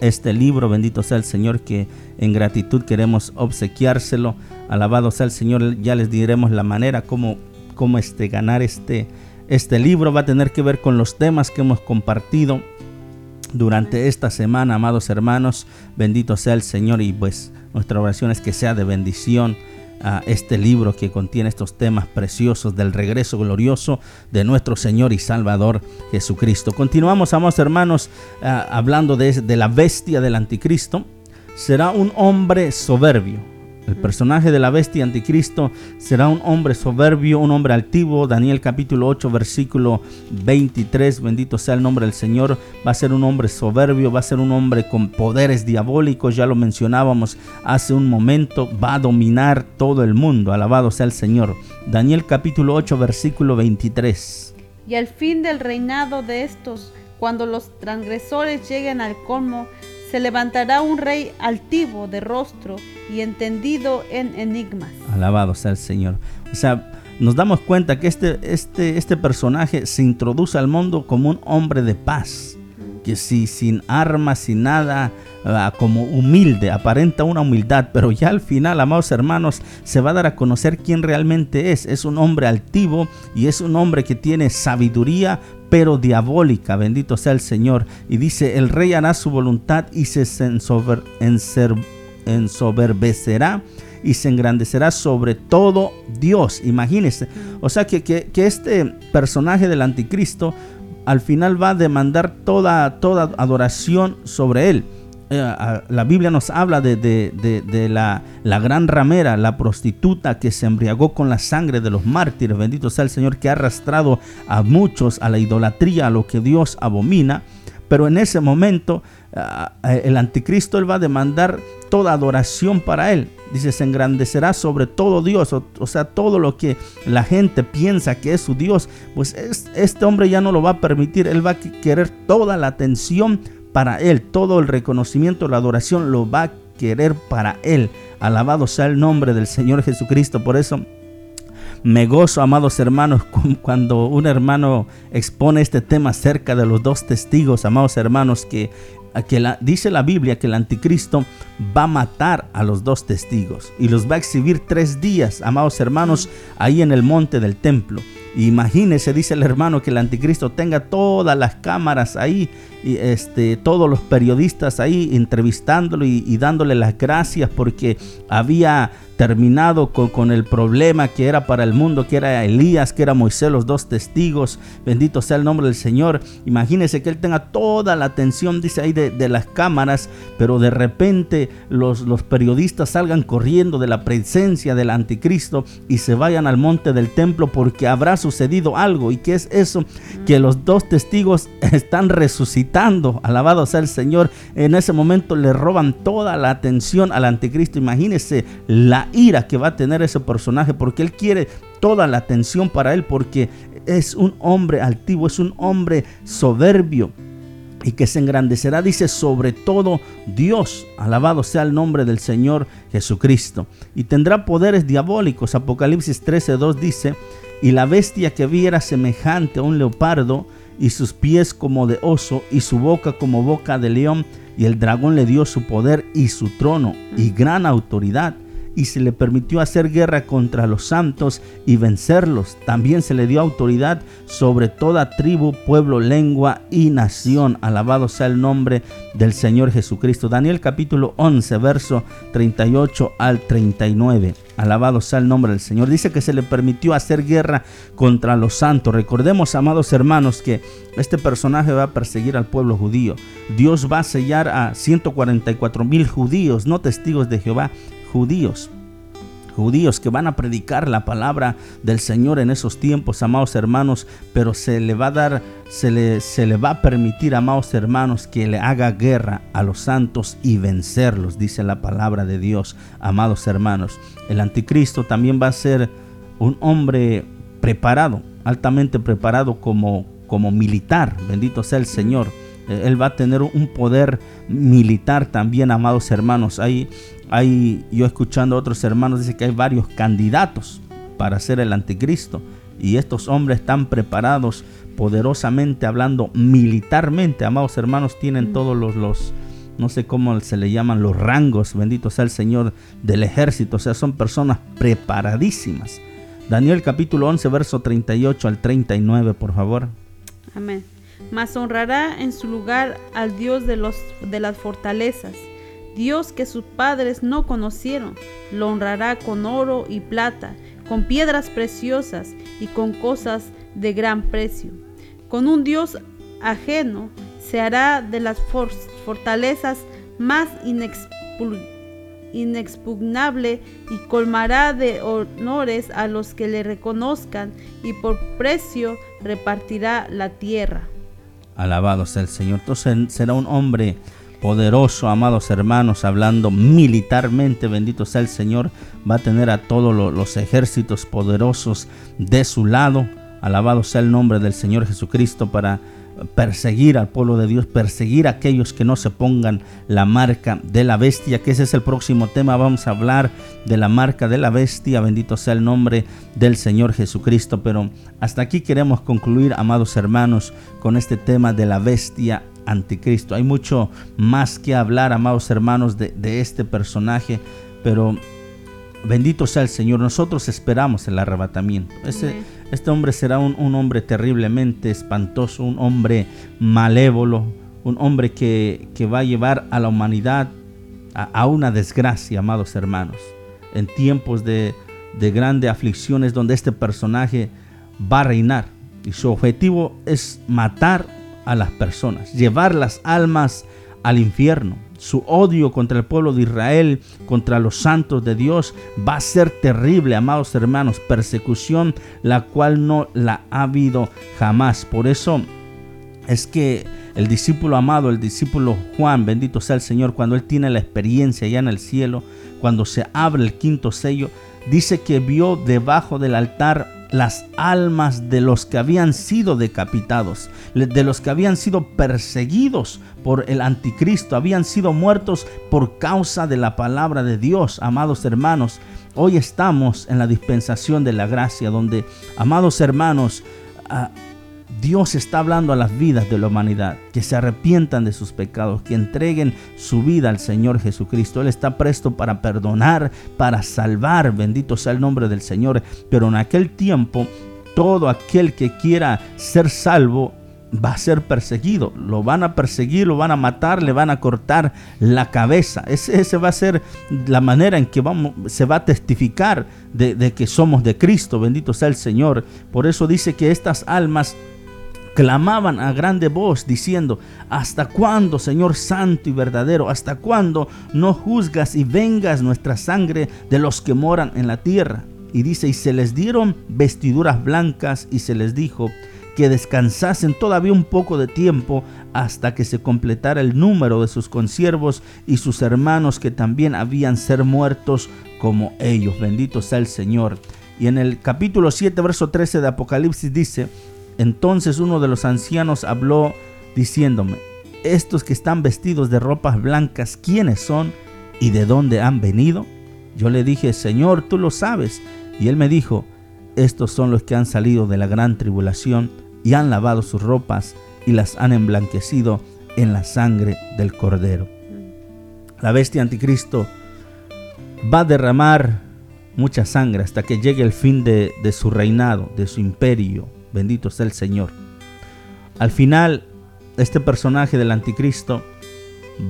este libro, bendito sea el Señor, que en gratitud queremos obsequiárselo. Alabado sea el Señor, ya les diremos la manera como, este, ganar este, este libro. Va a tener que ver con los temas que hemos compartido durante esta semana, amados hermanos. Bendito sea el Señor y pues nuestra oración es que sea de bendición a este libro que contiene estos temas preciosos del regreso glorioso de nuestro Señor y Salvador Jesucristo. Continuamos, amados hermanos, hablando de, de la bestia del anticristo. Será un hombre soberbio el personaje de la bestia anticristo será un hombre soberbio, un hombre altivo. Daniel capítulo 8 versículo 23, bendito sea el nombre del Señor. Va a ser un hombre soberbio, va a ser un hombre con poderes diabólicos, ya lo mencionábamos hace un momento. Va a dominar todo el mundo, alabado sea el Señor. Daniel capítulo 8 versículo 23. Y al fin del reinado de estos, cuando los transgresores lleguen al colmo, se levantará un rey altivo de rostro y entendido en enigmas. Alabado sea el Señor. O sea, nos damos cuenta que este, este, este personaje se introduce al mundo como un hombre de paz, que si sin armas, sin nada, ah, como humilde, aparenta una humildad, pero ya al final, amados hermanos, se va a dar a conocer quién realmente es. Es un hombre altivo y es un hombre que tiene sabiduría, pero diabólica. Bendito sea el Señor. Y dice, el rey hará su voluntad y se ensoberbecerá y se engrandecerá sobre todo Dios. Imagínense. O sea que, que, este personaje del anticristo al final va a demandar toda, toda adoración sobre él. Eh, la Biblia nos habla de, la, la, gran ramera, la prostituta que se embriagó con la sangre de los mártires. Bendito sea el Señor que ha arrastrado a muchos a la idolatría, a lo que Dios abomina. Pero en ese momento ah, eh, el anticristo él va a demandar toda adoración para él. Dice, se engrandecerá sobre todo Dios, o, sea, todo lo que la gente piensa que es su Dios, pues este hombre ya no lo va a permitir, él va a querer toda la atención para Él. Todo el reconocimiento, la adoración lo va a querer para Él. Alabado sea el nombre del Señor Jesucristo. Por eso me gozo, amados hermanos, cuando un hermano expone este tema acerca de los dos testigos, amados hermanos, que, que dice la Biblia que el anticristo va a matar a los dos testigos y los va a exhibir tres días, amados hermanos, ahí en el monte del templo. Imagínese, dice el hermano, que el anticristo tenga todas las cámaras ahí, y este, todos los periodistas ahí entrevistándolo y dándole las gracias porque había terminado con, el problema que era para el mundo, que era Elías, que era Moisés, los dos testigos. Bendito sea el nombre del Señor. Imagínese que él tenga toda la atención, dice ahí, de, las cámaras, pero de repente los, los periodistas salgan corriendo de la presencia del anticristo y se vayan al monte del templo porque habrá sucedido algo. ¿Y qué es eso? Que los dos testigos están resucitando. Alabado sea el Señor. En ese momento le roban toda la atención al anticristo. Imagínese la ira que va a tener ese personaje porque él quiere toda la atención para él porque es un hombre altivo, es un hombre soberbio y que se engrandecerá, dice, sobre todo Dios. Alabado sea el nombre del Señor Jesucristo. Y tendrá poderes diabólicos. Apocalipsis 13.2 dice, y la bestia que viera semejante a un leopardo, y sus pies como de oso, y su boca como boca de león, y el dragón le dio su poder y su trono y gran autoridad y se le permitió hacer guerra contra los santos y vencerlos. También se le dio autoridad sobre toda tribu, pueblo, lengua y nación. Alabado sea el nombre del Señor Jesucristo. Daniel capítulo 11, verso 38 al 39. Alabado sea el nombre del Señor. Dice que se le permitió hacer guerra contra los santos. Recordemos, amados hermanos, que este personaje va a perseguir al pueblo judío. Dios va a sellar a 144 mil judíos, no testigos de Jehová, judíos judíos que van a predicar la palabra del Señor en esos tiempos, amados hermanos, pero se le va a dar, se le, se le va a permitir, amados hermanos, que le haga guerra a los santos y vencerlos, dice la palabra de Dios, amados hermanos. El anticristo también va a ser un hombre preparado, altamente preparado como, como militar, bendito sea el Señor. Él va a tener un poder militar también, amados hermanos. Hay hay, yo escuchando a otros hermanos, dice que hay varios candidatos para ser el anticristo. Y estos hombres están preparados poderosamente, hablando militarmente, amados hermanos, tienen mm. todos los, los, no sé cómo se le llaman, los rangos, bendito sea el Señor del ejército, o sea, son personas preparadísimas. Daniel capítulo 11, verso 38 al 39, por favor. Amén. Mas honrará en su lugar al Dios de, los, de las fortalezas Dios que sus padres no conocieron, lo honrará con oro y plata, con piedras preciosas y con cosas de gran precio. Con un Dios ajeno se hará de las fortalezas más inexpugnable y colmará de honores a los que le reconozcan y por precio repartirá la tierra. Alabado sea el Señor. Entonces será un hombre poderoso, amados hermanos, hablando militarmente, bendito sea el Señor, va a tener a todos los ejércitos poderosos de su lado. Alabado sea el nombre del Señor Jesucristo para perseguir al pueblo de Dios, perseguir a aquellos que no se pongan la marca de la bestia, que ese es el próximo tema. Vamos a hablar de la marca de la bestia, bendito sea el nombre del Señor Jesucristo. Pero hasta aquí queremos concluir, amados hermanos, con este tema de la bestia anticristo. Hay mucho más que hablar, amados hermanos, de, este personaje, pero bendito sea el Señor. Nosotros esperamos el arrebatamiento. Este hombre será un, hombre terriblemente espantoso, un hombre malévolo, un hombre que, va a llevar a la humanidad a, una desgracia, amados hermanos. En tiempos de, de grandes aflicciones donde este personaje va a reinar. Y su objetivo es matar a las personas, llevar las almas al infierno. Su odio contra el pueblo de Israel, contra los santos de Dios, va a ser terrible, amados hermanos. Persecución la cual no la ha habido jamás. Por eso es que el discípulo amado, el discípulo Juan, bendito sea el Señor, cuando él tiene la experiencia ya en el cielo, cuando se abre el quinto sello, dice que vio debajo del altar las almas de los que habían sido decapitados, de los que habían sido perseguidos por el anticristo, habían sido muertos por causa de la palabra de Dios, amados hermanos. Hoy estamos en la dispensación de la gracia, donde, amados hermanos, ah, Dios está hablando a las vidas de la humanidad, que se arrepientan de sus pecados, que entreguen su vida al Señor Jesucristo. Él está presto para perdonar, para salvar, bendito sea el nombre del Señor. Pero en aquel tiempo, todo aquel que quiera ser salvo va a ser perseguido. Lo van a perseguir, lo van a matar, le van a cortar la cabeza. Esa va a ser la manera en que vamos, se va a testificar de que somos de Cristo. Bendito sea el Señor. Por eso dice que estas almas clamaban a grande voz diciendo, ¿hasta cuándo, Señor Santo y verdadero? ¿Hasta cuándo no juzgas y vengas nuestra sangre de los que moran en la tierra? Y dice, y se les dieron vestiduras blancas y se les dijo que descansasen todavía un poco de tiempo hasta que se completara el número de sus consiervos y sus hermanos que también habían ser muertos como ellos. Bendito sea el Señor. Y en el capítulo 7, verso 13 de Apocalipsis dice, entonces uno de los ancianos habló diciéndome, estos que están vestidos de ropas blancas, ¿quiénes son y de dónde han venido? Yo le dije, Señor, tú lo sabes. Y él me dijo, estos son los que han salido de la gran tribulación y han lavado sus ropas y las han emblanquecido en la sangre del cordero. La bestia anticristo va a derramar mucha sangre hasta que llegue el fin de, de su reinado, de su imperio. Bendito sea el Señor. Al final, este personaje del anticristo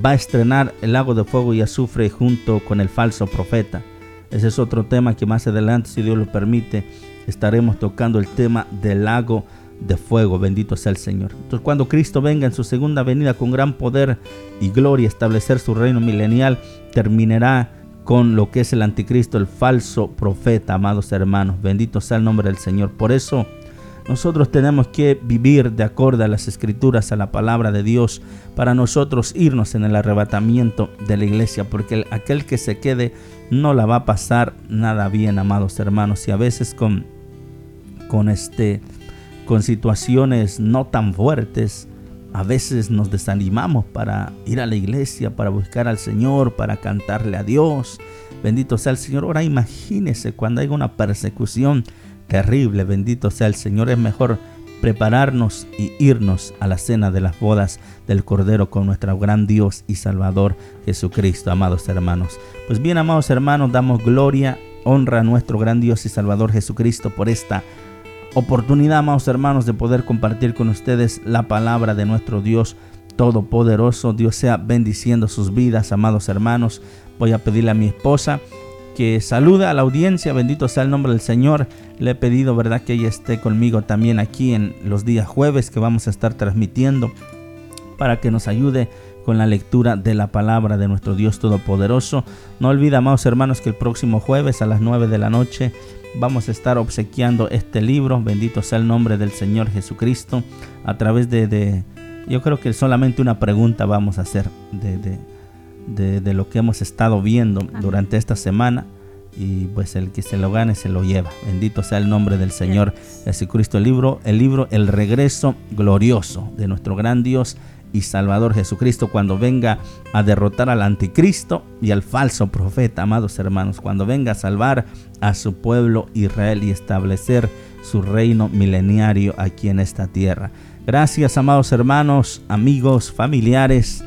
va a estrenar el lago de fuego y azufre junto con el falso profeta. Ese es otro tema que más adelante, si Dios lo permite, estaremos tocando el tema del lago de fuego. Bendito sea el Señor. Entonces, cuando Cristo venga en su segunda venida con gran poder y gloria, establecer su reino milenial, terminará con lo que es el anticristo, el falso profeta, amados hermanos. Bendito sea el nombre del Señor. Por eso, nosotros tenemos que vivir de acuerdo a las escrituras, a la palabra de Dios, para nosotros irnos en el arrebatamiento de la iglesia, porque aquel que se quede no la va a pasar nada bien, amados hermanos, y a veces con, con, este, con situaciones no tan fuertes, a veces nos desanimamos para ir a la iglesia, para buscar al Señor, para cantarle a Dios. Bendito sea el Señor. Ahora imagínese cuando hay una persecución terrible, bendito sea el Señor, es mejor prepararnos y irnos a la cena de las bodas del Cordero con nuestro gran Dios y Salvador Jesucristo, amados hermanos. Pues bien, amados hermanos, damos gloria, honra a nuestro gran Dios y Salvador Jesucristo por esta oportunidad, amados hermanos, de poder compartir con ustedes la palabra de nuestro Dios Todopoderoso. Dios sea bendiciendo sus vidas, amados hermanos. Voy a pedirle a mi esposa que saluda a la audiencia, bendito sea el nombre del Señor. Le he pedido, ¿verdad?, que ella esté conmigo también aquí en los días jueves que vamos a estar transmitiendo para que nos ayude con la lectura de la palabra de nuestro Dios Todopoderoso. No olvida, amados hermanos, que el próximo jueves a las 9 de la noche vamos a estar obsequiando este libro, bendito sea el nombre del Señor Jesucristo, a través de, yo creo que solamente una pregunta vamos a hacer de de, lo que hemos estado viendo durante esta semana y pues el que se lo gane se lo lleva. Bendito sea el nombre del Señor Jesucristo. El libro, el libro El regreso glorioso de nuestro gran Dios y Salvador Jesucristo cuando venga a derrotar al anticristo y al falso profeta, amados hermanos, cuando venga a salvar a su pueblo Israel y establecer su reino mileniario aquí en esta tierra. Gracias, amados hermanos, amigos, familiares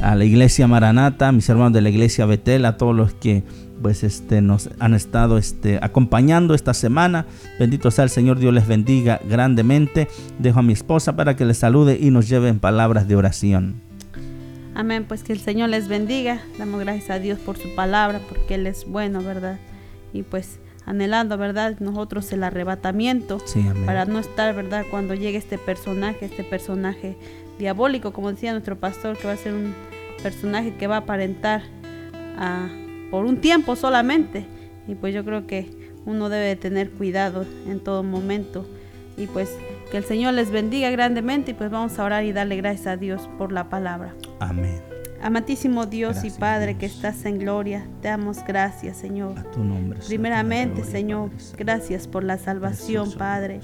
a la iglesia Maranata, mis hermanos de la iglesia Betel, a todos los que pues este nos han estado este acompañando esta semana. Bendito sea el Señor, Dios les bendiga grandemente. Dejo a mi esposa para que les salude y nos lleve en palabras de oración. Amén, pues que el Señor les bendiga. Damos gracias a Dios por su palabra, porque Él es bueno, ¿verdad? Y pues anhelando, ¿verdad? Nosotros el arrebatamiento para no estar, ¿verdad? Cuando llegue este personaje, este personaje diabólico, como decía nuestro pastor, que va a ser un personaje que va a aparentar por un tiempo solamente. Y pues yo creo que uno debe tener cuidado en todo momento. Y pues que el Señor les bendiga grandemente y pues vamos a orar y darle gracias a Dios por la palabra. Amén. Amatísimo Dios y Padre que estás en gloria, te damos gracias, Señor. A tu nombre. Primeramente, gloria, Señor, gracias por la salvación, Precioso. Padre.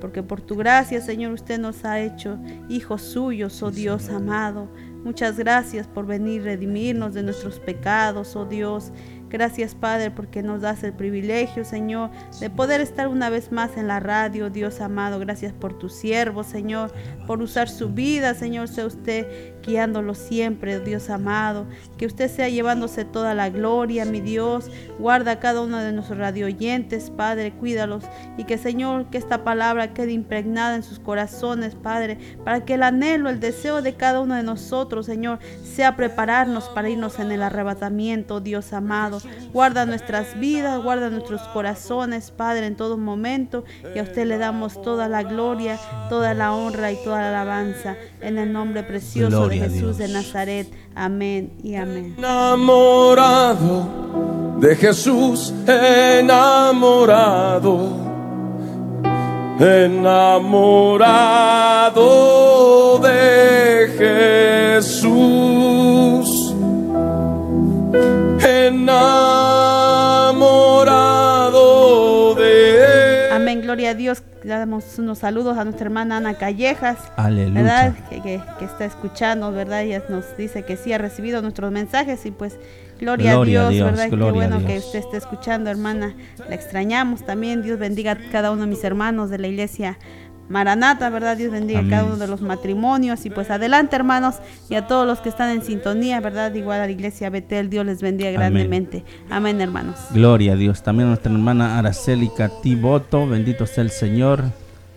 Porque por tu gracia, Señor, usted nos ha hecho hijos suyos, oh Dios amado. Muchas gracias por venir a redimirnos de nuestros pecados, oh Dios. Gracias, Padre, porque nos das el privilegio, Señor, de poder estar una vez más en la radio, Dios amado. Gracias por tu siervo, Señor, por usar su vida, Señor. Sea usted guiándolo siempre, Dios amado. Que usted sea llevándose toda la gloria, mi Dios. Guarda a cada uno de nuestros radio oyentes, Padre, cuídalos. Y que, Señor, que esta palabra quede impregnada en sus corazones, Padre, para que el anhelo, el deseo de cada uno de nosotros, Señor, sea prepararnos para irnos en el arrebatamiento, Dios amado. Guarda nuestras vidas, guarda nuestros corazones, Padre, en todo momento. Y a usted le damos toda la gloria, toda la honra y toda la alabanza. En el nombre precioso Gloria de Jesús de Dios. Nazaret. Amén y amén. Enamorado de Jesús, enamorado, enamorado de Jesús, enamorado de Amén, gloria a Dios. Le damos unos saludos a nuestra hermana Ana Callejas. Aleluya. ¿verdad? Que, que- que está escuchando, ¿verdad? Ella nos dice que sí ha recibido nuestros mensajes y pues gloria, Gloria a a Dios, Dios, ¿verdad? Qué bueno que Dios. usted esté escuchando, hermana. La extrañamos también. Dios bendiga a cada uno de mis hermanos de la iglesia. Maranata, ¿verdad? Dios bendiga a cada Amén. uno de los matrimonios y pues adelante hermanos y a todos los que están en sintonía, ¿verdad? Igual a la iglesia Betel, Dios les bendiga grandemente. Amén, hermanos. Gloria a Dios. También a nuestra hermana Araceli Catiboto, bendito sea el Señor.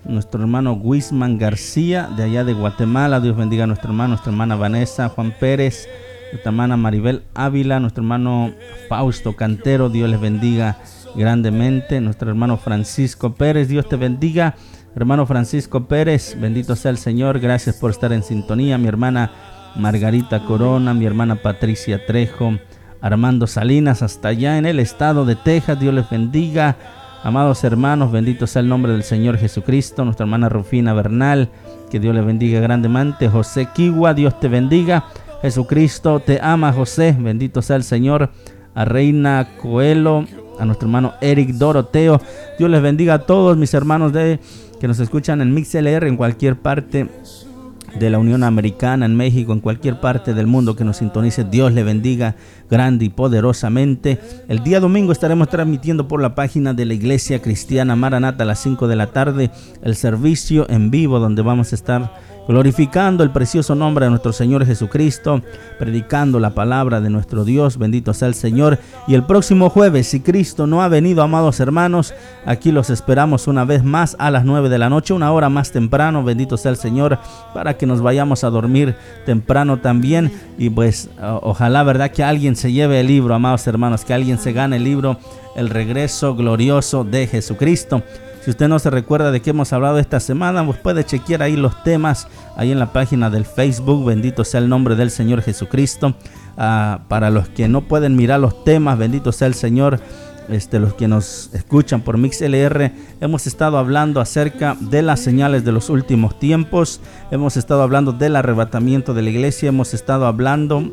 Nuestro hermano Wisman García, de allá de Guatemala. Dios bendiga a nuestro hermano, nuestra hermana Vanessa, Juan Pérez, nuestra hermana Maribel Ávila, nuestro hermano Fausto Cantero, Dios les bendiga grandemente. Nuestro hermano Francisco Pérez, Dios te bendiga. Hermano Francisco Pérez, bendito sea el Señor, gracias por estar en sintonía. Mi hermana Margarita Corona, mi hermana Patricia Trejo, Armando Salinas, hasta allá en el estado de Texas. Dios les bendiga. Amados hermanos, bendito sea el nombre del Señor Jesucristo. Nuestra hermana Rufina Bernal, que Dios le bendiga grandemente. José Kiwa, Dios te bendiga. Jesucristo te ama, José. Bendito sea el Señor. A Reina Coelho, a nuestro hermano Eric Doroteo. Dios les bendiga a todos mis hermanos de que nos escuchan en MixLR en cualquier parte de la Unión Americana, en México, en cualquier parte del mundo que nos sintonice. Dios le bendiga grande y poderosamente. El día domingo estaremos transmitiendo por la página de la Iglesia Cristiana Maranata a las 5 de la tarde el servicio en vivo donde vamos a estar glorificando el precioso nombre de nuestro Señor Jesucristo, predicando la palabra de nuestro Dios, bendito sea el Señor. Y el próximo jueves, si Cristo no ha venido, amados hermanos, aquí los esperamos una vez más a las 9 de la noche, una hora más temprano, bendito sea el Señor, para que nos vayamos a dormir temprano también. Y pues ojalá, ¿verdad? Que alguien se lleve el libro, amados hermanos, que alguien se gane el libro, El regreso glorioso de Jesucristo. Si usted no se recuerda de qué hemos hablado esta semana, pues puede chequear ahí los temas, ahí en la página del Facebook, bendito sea el nombre del Señor Jesucristo. Ah, para los que no pueden mirar los temas, bendito sea el Señor, este, los que nos escuchan por MixLR, hemos estado hablando acerca de las señales de los últimos tiempos, hemos estado hablando del arrebatamiento de la iglesia, hemos estado hablando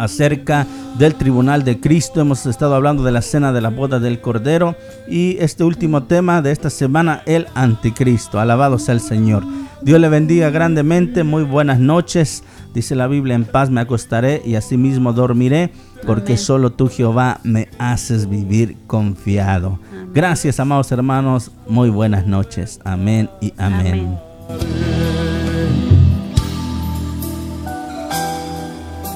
acerca del tribunal de Cristo. Hemos estado hablando de la cena de la boda del Cordero y este último tema de esta semana, el anticristo. Alabado sea el Señor. Dios le bendiga grandemente. Muy buenas noches. Dice la Biblia, en paz me acostaré y asimismo dormiré, porque Amén. solo tú Jehová me haces vivir confiado. Amén. Gracias, amados hermanos. Muy buenas noches. Amén y amén. Amén.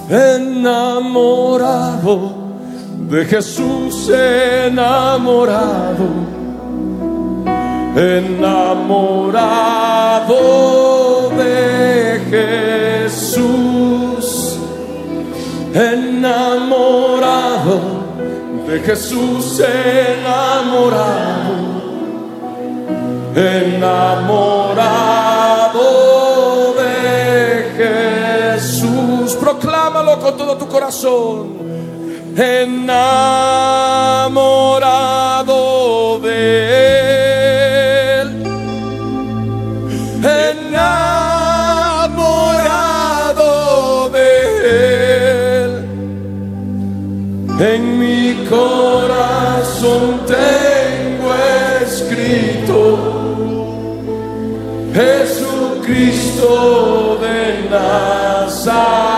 Enamorado de Jesús, enamorado, enamorado de Jesús, enamorado de Jesús, enamorado, enamorado con todo tu corazón. Enamorado de Él. Enamorado de en mi corazón tengo escrito Jesucristo de Nazaret.